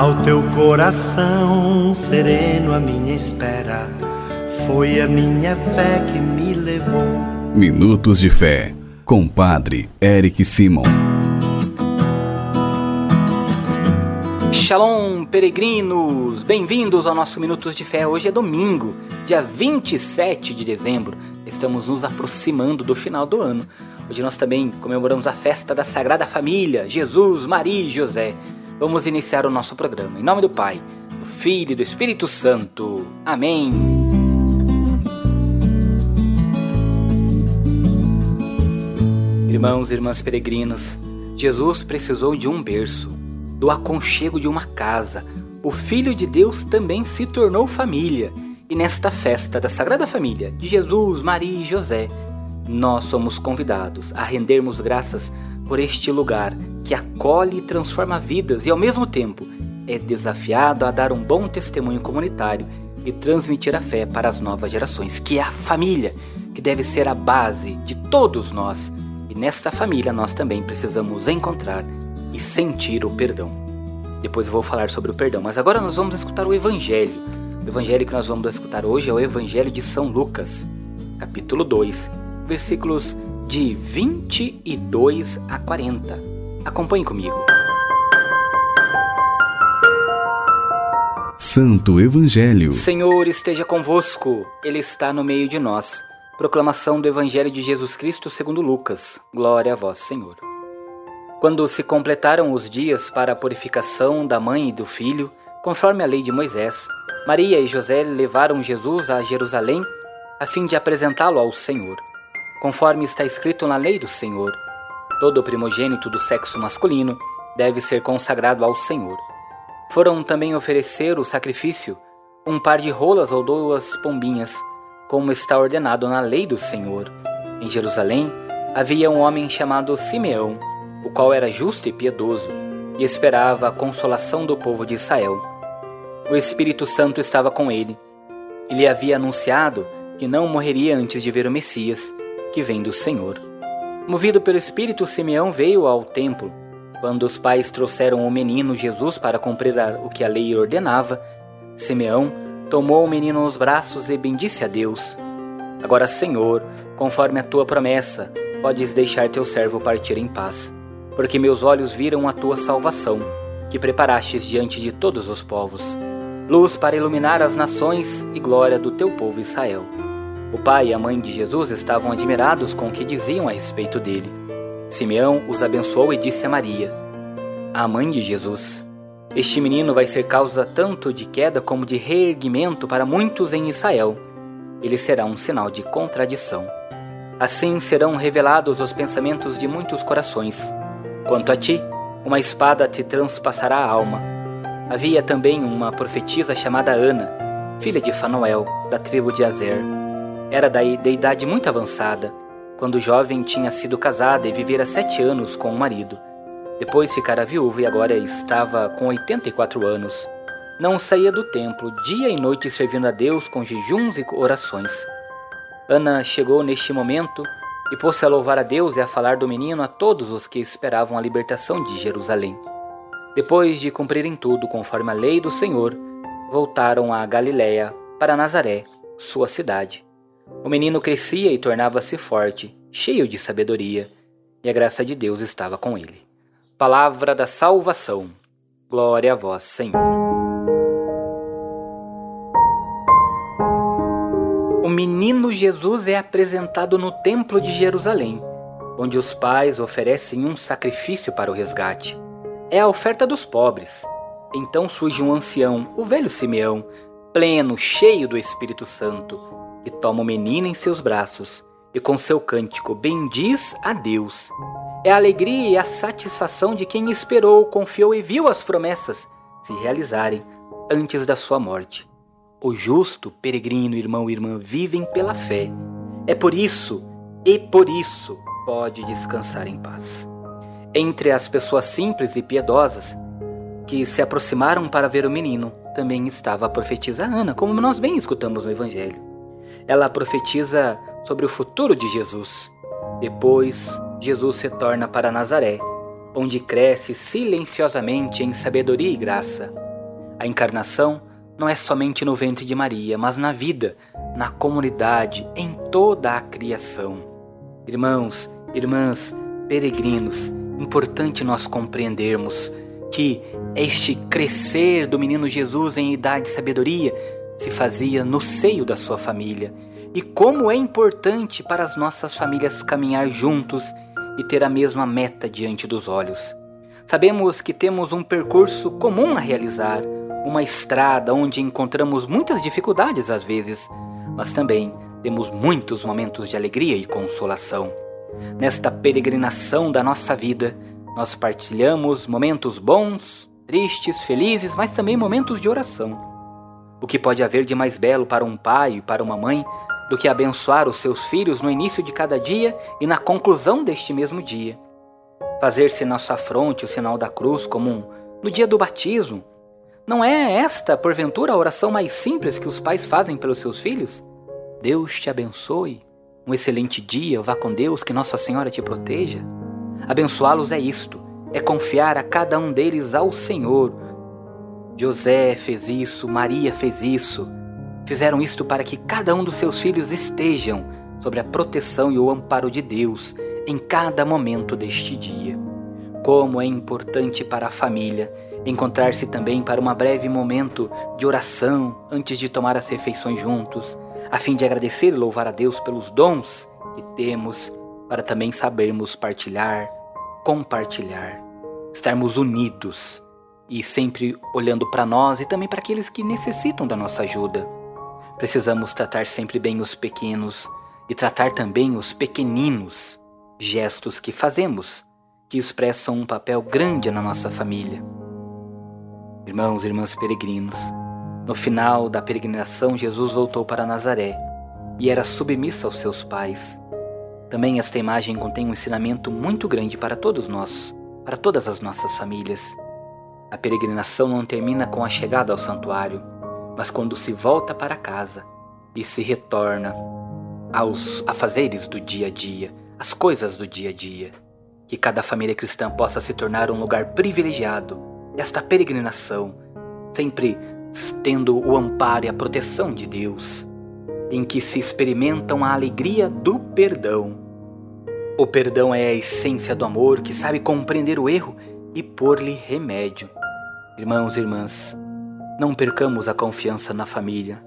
Ao teu coração sereno, a minha espera foi a minha fé que me levou. Minutos de Fé, com Padre Eric Simon. Shalom, peregrinos! Bem-vindos ao nosso Minutos de Fé. Hoje é domingo, dia 27 de dezembro. Estamos nos aproximando do final do ano. Hoje nós também comemoramos a festa da Sagrada Família, Jesus, Maria e José. Vamos iniciar o nosso programa. Em nome do Pai, do Filho e do Espírito Santo. Amém. Irmãos e irmãs peregrinos, Jesus precisou de um berço, do aconchego de uma casa. O Filho de Deus também se tornou família. E nesta festa da Sagrada Família, de Jesus, Maria e José, nós somos convidados a rendermos graças por este lugar que acolhe e transforma vidas e, ao mesmo tempo, é desafiado a dar um bom testemunho comunitário e transmitir a fé para as novas gerações, que é a família, que deve ser a base de todos nós. E nesta família nós também precisamos encontrar e sentir o perdão. Depois eu vou falar sobre o perdão, mas agora nós vamos escutar o Evangelho. O Evangelho que nós vamos escutar hoje é o Evangelho de São Lucas, capítulo 2, versículos de 22 a 40. Acompanhe comigo. Santo Evangelho. Senhor esteja convosco, Ele está no meio de nós. Proclamação do Evangelho de Jesus Cristo segundo Lucas. Glória a vós, Senhor. Quando se completaram os dias para a purificação da mãe e do filho, conforme a lei de Moisés, Maria e José levaram Jesus a Jerusalém a fim de apresentá-lo ao Senhor conforme está escrito na lei do Senhor. Todo primogênito do sexo masculino deve ser consagrado ao Senhor. Foram também oferecer o sacrifício um par de rolas ou duas pombinhas, como está ordenado na lei do Senhor. Em Jerusalém havia um homem chamado Simeão, o qual era justo e piedoso, e esperava a consolação do povo de Israel. O Espírito Santo estava com ele. Ele havia anunciado que não morreria antes de ver o Messias, que vem do Senhor. Movido pelo Espírito, Simeão veio ao templo. Quando os pais trouxeram o menino Jesus para cumprir o que a lei ordenava, Simeão tomou o menino nos braços e bendisse a Deus. Agora, Senhor, conforme a tua promessa, podes deixar teu servo partir em paz, porque meus olhos viram a tua salvação, que preparastes diante de todos os povos, luz para iluminar as nações e glória do teu povo Israel. O pai e a mãe de Jesus estavam admirados com o que diziam a respeito dele. Simeão os abençoou e disse a Maria, a mãe de Jesus: Este menino vai ser causa tanto de queda como de reerguimento para muitos em Israel. Ele será um sinal de contradição. Assim serão revelados os pensamentos de muitos corações. Quanto a ti, uma espada te transpassará a alma. Havia também uma profetisa chamada Ana, filha de Fanuel, da tribo de Azer. Era de idade muito avançada, quando jovem tinha sido casada e vivera sete anos com o marido. Depois ficara viúva e agora estava com 84 anos. Não saía do templo, dia e noite servindo a Deus com jejuns e orações. Ana chegou neste momento e pôs-se a louvar a Deus e a falar do menino a todos os que esperavam a libertação de Jerusalém. Depois de cumprirem tudo conforme a lei do Senhor, voltaram a Galiléia, para Nazaré, sua cidade. O menino crescia e tornava-se forte, cheio de sabedoria, e a graça de Deus estava com ele. Palavra da salvação. Glória a vós, Senhor. O menino Jesus é apresentado no Templo de Jerusalém, onde os pais oferecem um sacrifício para o resgate. É a oferta dos pobres. Então surge um ancião, o velho Simeão, pleno, cheio do Espírito Santo e toma o menino em seus braços e com seu cântico bendiz a Deus. É a alegria e a satisfação de quem esperou, confiou e viu as promessas se realizarem antes da sua morte. O justo, peregrino, irmão e irmã vivem pela fé. É por isso, e por isso, pode descansar em paz. Entre as pessoas simples e piedosas que se aproximaram para ver o menino, também estava a profetisa Ana, como nós bem escutamos no Evangelho ela profetiza sobre o futuro de Jesus. Depois, Jesus retorna para Nazaré, onde cresce silenciosamente em sabedoria e graça. A encarnação não é somente no ventre de Maria, mas na vida, na comunidade, em toda a criação. Irmãos, irmãs, peregrinos, importante nós compreendermos que este crescer do menino Jesus em idade de sabedoria se fazia no seio da sua família. E como é importante para as nossas famílias caminhar juntos e ter a mesma meta diante dos olhos. Sabemos que temos um percurso comum a realizar, uma estrada onde encontramos muitas dificuldades às vezes, mas também temos muitos momentos de alegria e consolação. Nesta peregrinação da nossa vida, nós partilhamos momentos bons, tristes, felizes, mas também momentos de oração. O que pode haver de mais belo para um pai e para uma mãe do que abençoar os seus filhos no início de cada dia e na conclusão deste mesmo dia? Fazer-se na sua fronte o sinal da cruz comum no dia do batismo. Não é esta, porventura, a oração mais simples que os pais fazem pelos seus filhos? Deus te abençoe. Um excelente dia, vá com Deus, que Nossa Senhora te proteja. Abençoá-los é isto, é confiar a cada um deles ao Senhor. José fez isso, Maria fez isso. Fizeram isto para que cada um dos seus filhos estejam sobre a proteção e o amparo de Deus em cada momento deste dia. Como é importante para a família encontrar-se também para um breve momento de oração antes de tomar as refeições juntos, a fim de agradecer e louvar a Deus pelos dons que temos, para também sabermos partilhar, compartilhar, estarmos unidos e sempre olhando para nós e também para aqueles que necessitam da nossa ajuda. Precisamos tratar sempre bem os pequenos e tratar também os pequeninos, gestos que fazemos, que expressam um papel grande na nossa família. Irmãos e irmãs peregrinos, no final da peregrinação, Jesus voltou para Nazaré e era submisso aos seus pais. Também esta imagem contém um ensinamento muito grande para todos nós, para todas as nossas famílias. A peregrinação não termina com a chegada ao santuário, mas quando se volta para casa e se retorna aos afazeres do dia a dia, as coisas do dia a dia. Que cada família cristã possa se tornar um lugar privilegiado desta peregrinação, sempre tendo o amparo e a proteção de Deus, em que se experimentam a alegria do perdão. O perdão é a essência do amor que sabe compreender o erro e pôr-lhe remédio. Irmãos e irmãs, não percamos a confiança na família.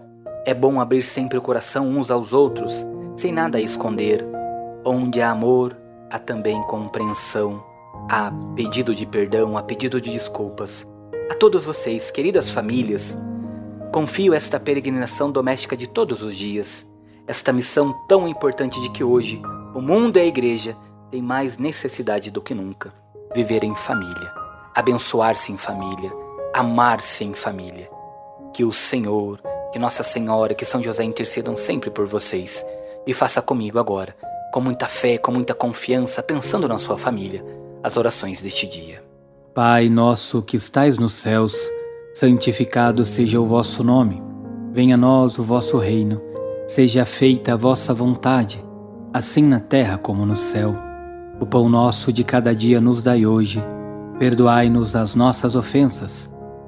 É bom abrir sempre o coração uns aos outros, sem nada a esconder. Onde há amor, há também compreensão, há pedido de perdão, há pedido de desculpas. A todos vocês, queridas famílias, confio esta peregrinação doméstica de todos os dias, esta missão tão importante de que hoje o mundo e a igreja têm mais necessidade do que nunca: viver em família, abençoar-se em família, amar-se em família. Que o Senhor, que Nossa Senhora, que São José intercedam sempre por vocês e faça comigo agora, com muita fé, com muita confiança, pensando na sua família, as orações deste dia. Pai nosso que estais nos céus, santificado seja o vosso nome. Venha a nós o vosso reino. Seja feita a vossa vontade, assim na terra como no céu. O pão nosso de cada dia nos dai hoje. Perdoai-nos as nossas ofensas,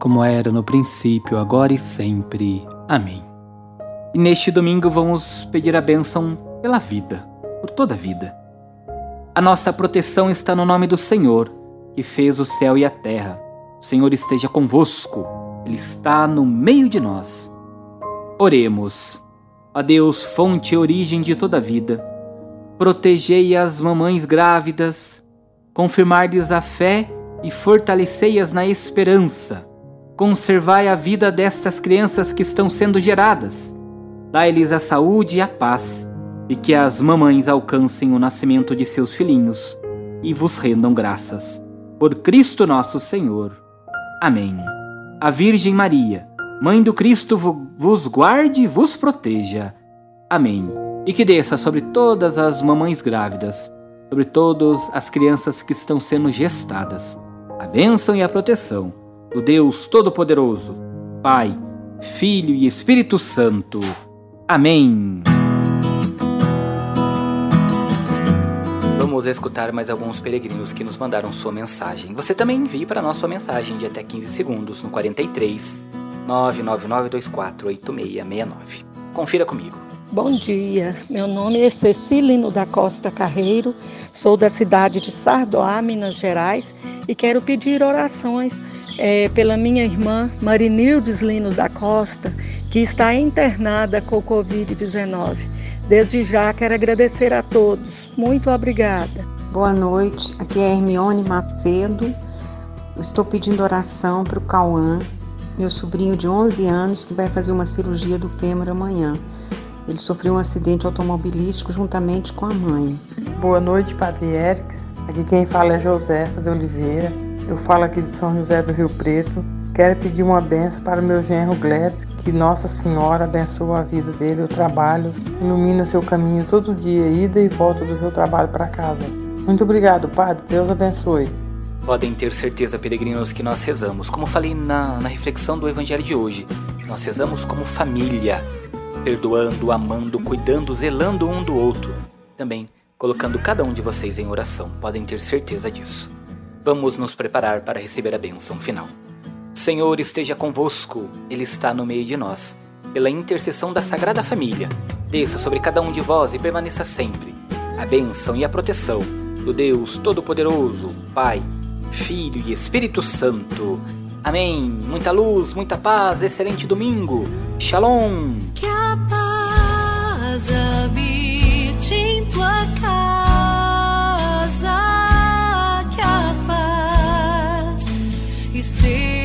como era no princípio, agora e sempre. Amém. E neste domingo vamos pedir a bênção pela vida, por toda a vida. A nossa proteção está no nome do Senhor que fez o céu e a terra. O Senhor esteja convosco, Ele está no meio de nós. Oremos. Ó Deus, fonte e origem de toda a vida, protegei as mamães grávidas, confirmar-lhes a fé e fortalecei-as na esperança. Conservai a vida destas crianças que estão sendo geradas. Dai-lhes a saúde e a paz, e que as mamães alcancem o nascimento de seus filhinhos e vos rendam graças por Cristo nosso Senhor. Amém. a Virgem Maria, Mãe do Cristo, vos guarde e vos proteja. Amém. E que desça sobre todas as mamães grávidas, sobre todas as crianças que estão sendo gestadas, a bênção e a proteção do Deus Todo-Poderoso, Pai, Filho e Espírito Santo. Amém. Vamos escutar mais alguns peregrinos que nos mandaram sua mensagem. Você também envie para nós sua mensagem de até 15 segundos no 43 999248669. Confira comigo. Bom dia, meu nome é Cecilino da Costa Carreiro, sou da cidade de Sardoá, Minas Gerais, e quero pedir orações é, pela minha irmã Marinildes Lino da Costa, que está internada com o Covid-19. Desde já quero agradecer a todos. Muito obrigada. Boa noite, aqui é Hermione Macedo. Estou pedindo oração para o Cauã, meu sobrinho de 11 anos, que vai fazer uma cirurgia do fêmur amanhã. Ele sofreu um acidente automobilístico juntamente com a mãe. Boa noite, Padre Erics. Aqui quem fala é Josefa de Oliveira. Eu falo aqui de São José do Rio Preto. Quero pedir uma benção para o meu genro Gladys, que Nossa Senhora abençoe a vida dele, o trabalho, ilumina seu caminho todo dia, ida e volta do seu trabalho para casa. Muito obrigado, Padre. Deus abençoe. Podem ter certeza, peregrinos, que nós rezamos. Como falei na, na reflexão do Evangelho de hoje, nós rezamos como família perdoando, amando, cuidando, zelando um do outro. Também colocando cada um de vocês em oração, podem ter certeza disso. Vamos nos preparar para receber a bênção final. Senhor esteja convosco, Ele está no meio de nós. Pela intercessão da Sagrada Família, desça sobre cada um de vós e permaneça sempre a bênção e a proteção do Deus Todo-Poderoso, Pai, Filho e Espírito Santo. Amém. Muita luz, muita paz, excelente domingo. Shalom. Que a paz habite em tua casa, que a paz esteja.